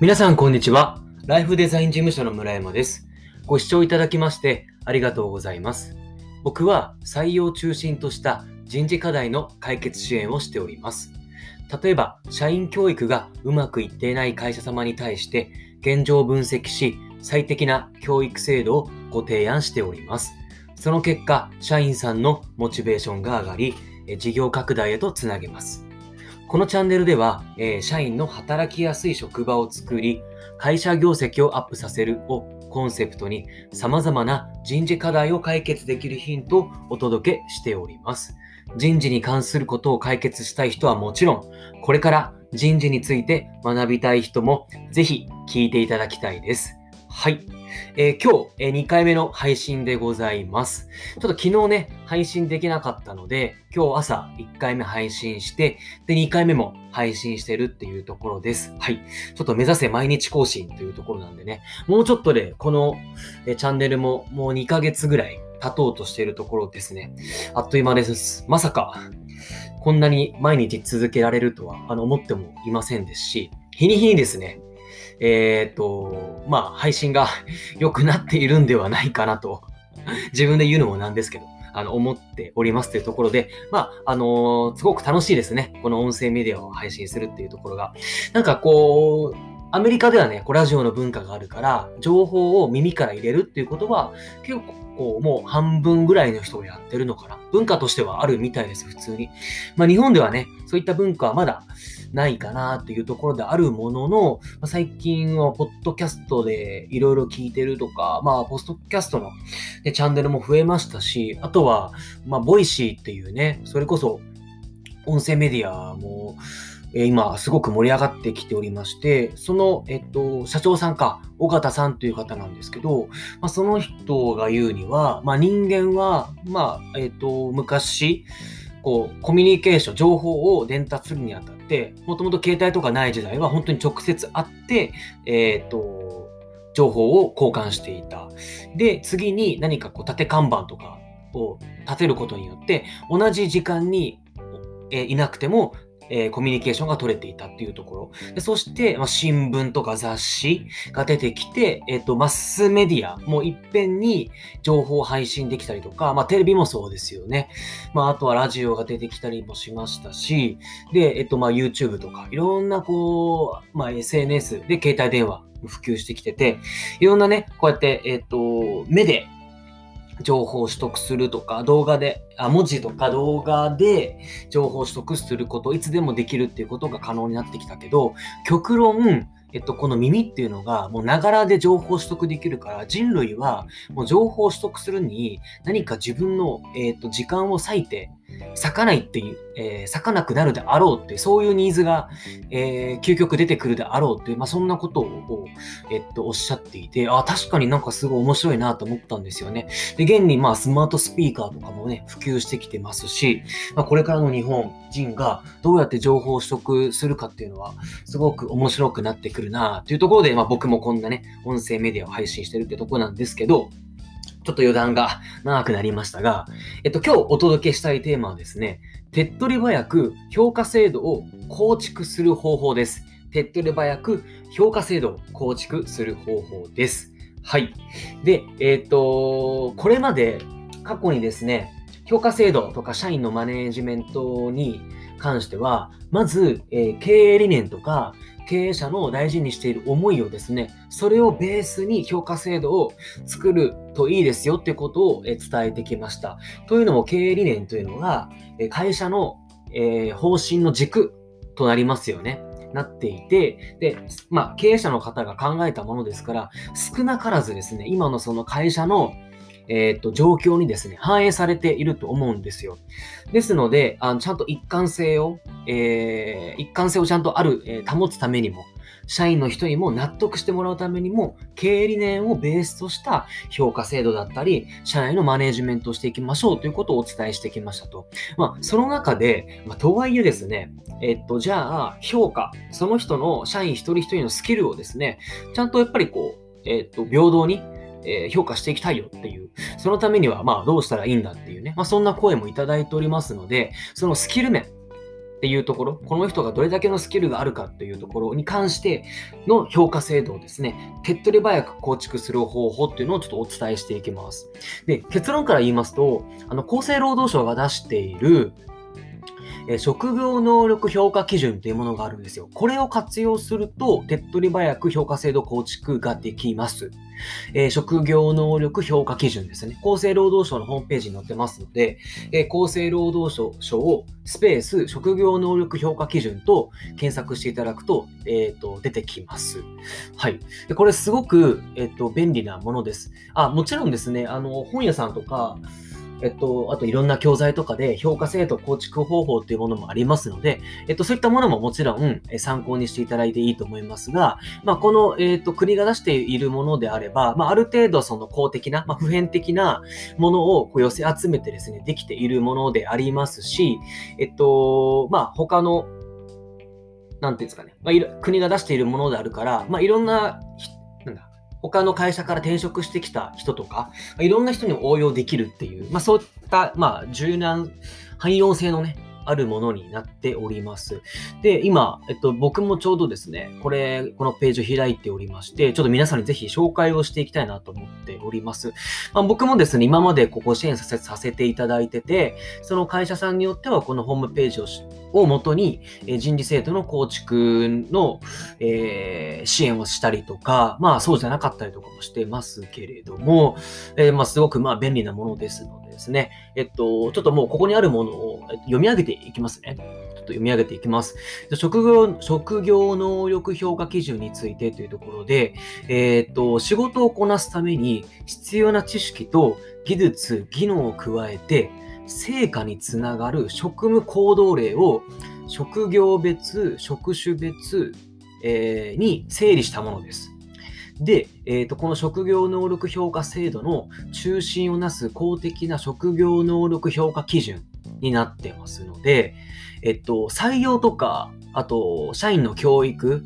皆さん、こんにちは。ライフデザイン事務所の村山です。ご視聴いただきましてありがとうございます。僕は採用中心とした人事課題の解決支援をしております。例えば、社員教育がうまくいっていない会社様に対して現状を分析し、最適な教育制度をご提案しております。その結果、社員さんのモチベーションが上がり、事業拡大へとつなげます。このチャンネルでは、えー社員の働きやすい職場を作り、会社業績をアップさせるをコンセプトに様々な人事課題を解決できるヒントをお届けしております。人事に関することを解決したい人はもちろん、これから人事について学びたい人もぜひ聞いていただきたいです。はい。えー今日、え2回目の配信でございます。ちょっと昨日ね、配信できなかったので、今日朝1回目配信して、で、2回目も配信してるっていうところです。はい。ちょっと目指せ毎日更新というところなんでね、もうちょっとで、このえチャンネルももう2ヶ月ぐらい経とうとしてるところですね。あっという間です。まさか、こんなに毎日続けられるとは、あの、思ってもいませんですし、日に日にですね、えっ、と、まあ、配信が 良くなっているんではないかなと、自分で言うのもなんですけど、あの、思っておりますというところで、まあ、あのーすごく楽しいですね。この音声メディアを配信するっていうところが。なんかこう、アメリカではね、こうラジオの文化があるから、情報を耳から入れるっていうことは、結構もう半分ぐらいの人がやってるのかな。文化としてはあるみたいです、普通に。まあ日本ではね、そういった文化はまだないかなっていうところであるものの、ま最近はポッドキャストでいろいろ聞いてるとか、まあポッドキャストの、ね、チャンネルも増えましたし、あとは、まあ Voicy っていうね、それこそ音声メディアも、え今すごく盛り上がってきておりまして、その、えっと、社長さんか、緒方さんという方なんですけど、まあ、その人が言うには、まあ、人間は、まあ、えっと、昔、こう、コミュニケーション、情報を伝達するにあたって、もともと携帯とかない時代は本当に直接会って、えっと、情報を交換していた。で、次に何かこう、縦看板とかを立てることによって、同じ時間に、えいなくても、えーコミュニケーションが取れていたっていうところ。でそして、まあ、新聞とか雑誌が出てきて、えっ、と、マスメディアもいっぺんに情報を配信できたりとか、まあ、テレビもそうですよね。まあ、あとはラジオが出てきたりもしましたし、で、えっ、と、まあ、YouTube とか、いろんなこう、まあ、SNS で携帯電話普及してきてて、いろんなね、こうやって、えっ、と、目で情報を取得するとか、動画で、あ、文字とか動画で情報を取得すること、いつでもできるっていうことが可能になってきたけど、極論、えっと、この耳っていうのが、もうながらで情報取得できるから、人類はもう情報を取得するに何か自分の、えっと、時間を割いて、咲かないっていう、えー咲かなくなるであろうって、そういうニーズが、えー究極出てくるであろうっていう、まあ、そんなことを、えっと、おっしゃっていて、あ、確かになんかすごい面白いなと思ったんですよね。で、現にまあスマートスピーカーとかもね、普及してきてますし、まあ、これからの日本人がどうやって情報を取得するかっていうのは、すごく面白くなってくるなというところで、まあ、僕もこんなね、音声メディアを配信してるってとこなんですけど、ちょっと余談が長くなりましたが、えっと、今日お届けしたいテーマはですね、手っ取り早く評価制度を構築する方法です。手っ取り早く評価制度を構築する方法です。はい。で、えっ、と、これまで過去にですね、評価制度とか社員のマネージメントに関しては、まず、えー経営理念とか経営者の大事にしている思いをですね、それをベースに評価制度を作るといいですよってことを伝えてきました。というのも経営理念というのが、会社の、方針の軸となりますよね。なっていて、で、まあ、経営者の方が考えたものですから、少なからずですね、今のその会社の、えー、と状況にですね、反映されていると思うんですよ。ですので、あのちゃんと一貫性を、えー一貫性をちゃんとある、えー保つためにも、社員の人にも納得してもらうためにも、経営理念をベースとした評価制度だったり、社内のマネジメントをしていきましょうということをお伝えしてきましたと。まあ、その中で、まあ、とはいえですね、えっと、じゃあ、評価、その人の社員一人一人のスキルをですね、ちゃんとやっぱりこう、えっと、平等に、えー評価していきたいよっていう、そのためには、まあ、どうしたらいいんだっていうね、まあ、そんな声もいただいておりますので、そのスキル面、っていうところ、この人がどれだけのスキルがあるかっていうところに関しての評価制度をですね、手っ取り早く構築する方法っていうのをちょっとお伝えしていきます。で、結論から言いますと、あの、厚生労働省が出しているえ職業能力評価基準というものがあるんですよ。これを活用すると、手っ取り早く評価制度構築ができます。えー、職業能力評価基準ですね。厚生労働省のホームページに載ってますので、えー、厚生労働省をスペース職業能力評価基準と検索していただくと、えーと、出てきます。はい。でこれすごく、えーと、便利なものです。あ、もちろんですね、あの本屋さんとか、えっと、あといろんな教材とかで評価制度構築方法っていうものもありますので、えっと、そういったものももちろん参考にしていただいていいと思いますが、まあ、この、えっと、国が出しているものであれば、まあ、ある程度その公的な、まあ、普遍的なものをこう寄せ集めてですね、できているものでありますし、えっと、まあ、他のなんていうんですかね、まあ、国が出しているものであるから、まあ、いろんな人他の会社から転職してきた人とか、いろんな人に応用できるっていう、まあ、そういった、まあ、柔軟、汎用性のね、あるものになっております。で、今、えっと、僕もちょうどですね、これ、このページを開いておりまして、ちょっと皆さんにぜひ紹介をしていきたいなと思っております。まあ、僕もですね、今までここ支援させさせていただいてて、その会社さんによってはこのホームページををもとに、え人事制度の構築の、えー、支援をしたりとか、まあそうじゃなかったりとかもしてますけれども、えー、まあすごくまあ便利なものですのでですね、えっと、ちょっともうここにあるものを読み上げていきますね。ちょっと読み上げていきます。職業、職業能力評価基準についてというところで、えー、っと、仕事をこなすために必要な知識と技術、技能を加えて、成果につながる職務行動例を職業別、職種別、えー、に整理したものです。で、えーと、この職業能力評価制度の中心をなす公的な職業能力評価基準になってますので、えっと、採用とか、あと、社員の教育、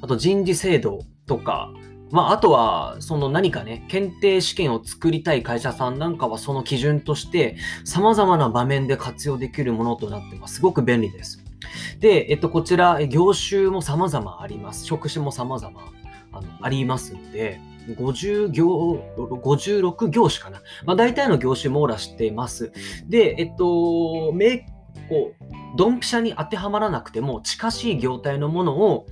あと人事制度とか、まあ、あとは、その何かね、検定試験を作りたい会社さんなんかはその基準として、様々な場面で活用できるものとなってます。すごく便利です。で、えっと、こちら、業種も様々あります。職種も様々あのありますので、50業、56業種かな。まあ、大体の業種網羅してます。で、えっと、めこう、ドンピシャに当てはまらなくても、近しい業態のものを、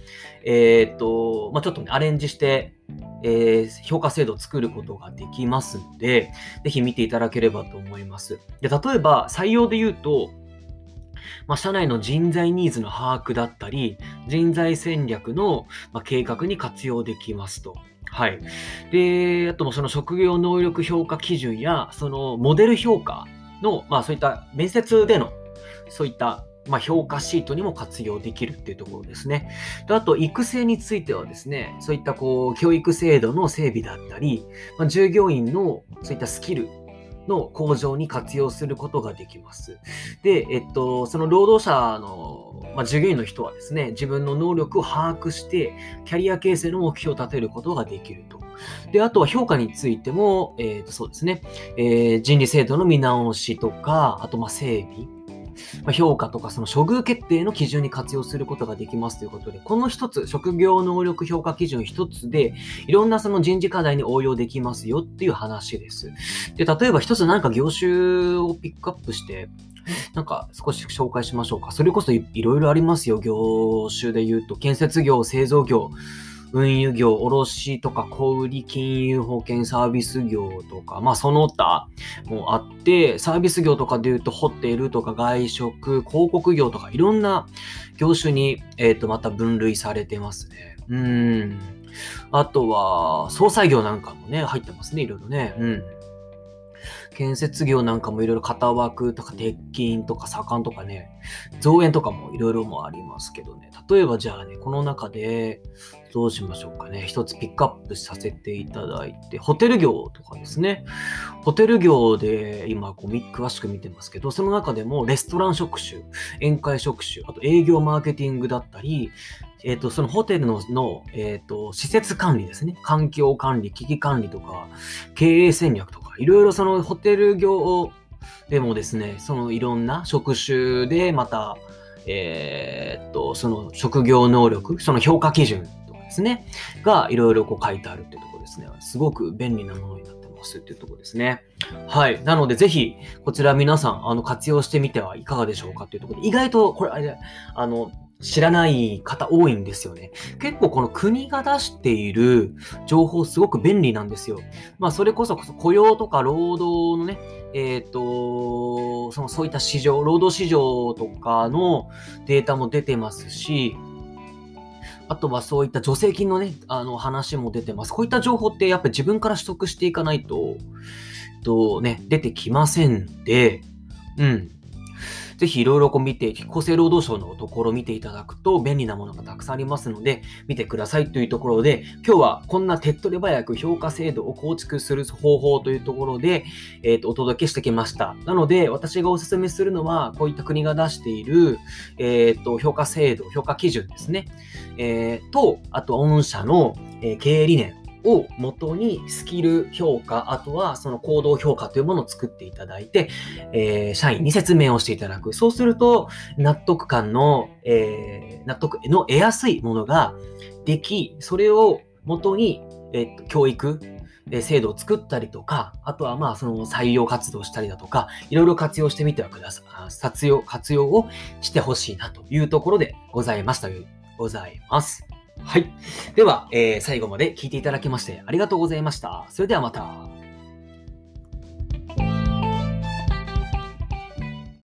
えー、っと、まあ、ちょっとね、アレンジして、えー、評価制度を作ることができますので、ぜひ見ていただければと思います。で例えば、採用で言うと、まあ、社内の人材ニーズの把握だったり、人材戦略の、ま計画に活用できますと。はい。で、あともその職業能力評価基準や、そのモデル評価の、まあそういった面接での、そういったまあ、評価シートにも活用できるっていうところですね。であと、育成についてはですね、そういったこう教育制度の整備だったり、まあ、従業員のそういったスキルの向上に活用することができます。で、えっと、その労働者の、まあ、従業員の人はですね、自分の能力を把握して、キャリア形成の目標を立てることができると。で、あとは評価についても、えっと、そうですね、えー、人事制度の見直しとか、あと、まあ整備、ま評価とかその処遇決定の基準に活用することができますということで、この一つ、職業能力評価基準一つで、いろんなその人事課題に応用できますよっていう話です。で、例えば一つ何か業種をピックアップして、なんか少し紹介しましょうか。それこそいろいろありますよ。業種で言うと、建設業、製造業、運輸業、卸とか小売金融保険サービス業とか、まあその他もあって、サービス業とかで言うとホテルとか外食、広告業とかいろんな業種に、えっ、ー、とまた分類されてますね。うん。あとは、総裁業なんかもね、入ってますね、いろいろね。うん。建設業なんかもいろいろ型枠とか鉄筋とか左官とかね、造園とかもいろいろもありますけどね。例えばじゃあね、この中でどうしましょうかね。一つピックアップさせていただいて、ホテル業とかですね。ホテル業で今こう詳しく見てますけど、その中でもレストラン職種、宴会職種、あと営業マーケティングだったり、えっ、ー、と、そのホテルの、のえっ、ー、と、施設管理ですね。環境管理、危機管理とか、経営戦略とか、いろいろそのホテル業でもですね、そのいろんな職種でまた、えー、っと、その職業能力、その評価基準とかですね、がいろいろこう書いてあるっていうところですね。すごく便利なものになってますっていうところですね。はい。なので、ぜひ、こちら皆さん、あの、活用してみてはいかがでしょうかっていうところで、意外と、これ、あれ、あの、知らない方多いんですよね。結構この国が出している情報すごく便利なんですよ。まあそれこそ雇用とか労働のね、えっ、ー、と、そのそういった市場、労働市場とかのデータも出てますし、あとはそういった助成金のね、あの話も出てます。こういった情報ってやっぱり自分から取得していかないと、とね、出てきませんで、うん。ぜひいろいろ見て、厚生労働省のところを見ていただくと便利なものがたくさんありますので、見てくださいというところで、今日はこんな手っ取り早く評価制度を構築する方法というところで、えー、とお届けしてきました。なので、私がお勧めするのは、こういった国が出している、えー、と評価制度、評価基準ですね。えー、と、あと、御社の、え経営理念、を元にスキル評価、あとはその行動評価というものを作っていただいて、えー、社員に説明をしていただく。そうすると、納得感の、えー、納得の得やすいものができ、それを元に、えー、教育、制度を作ったりとか、あとはまあその採用活動したりだとか、いろいろ活用してみてはください。活用、活用をしてほしいなというところでございました。ございます。はい。では、えー、最後まで聞いていただきましてありがとうございました。それではまた。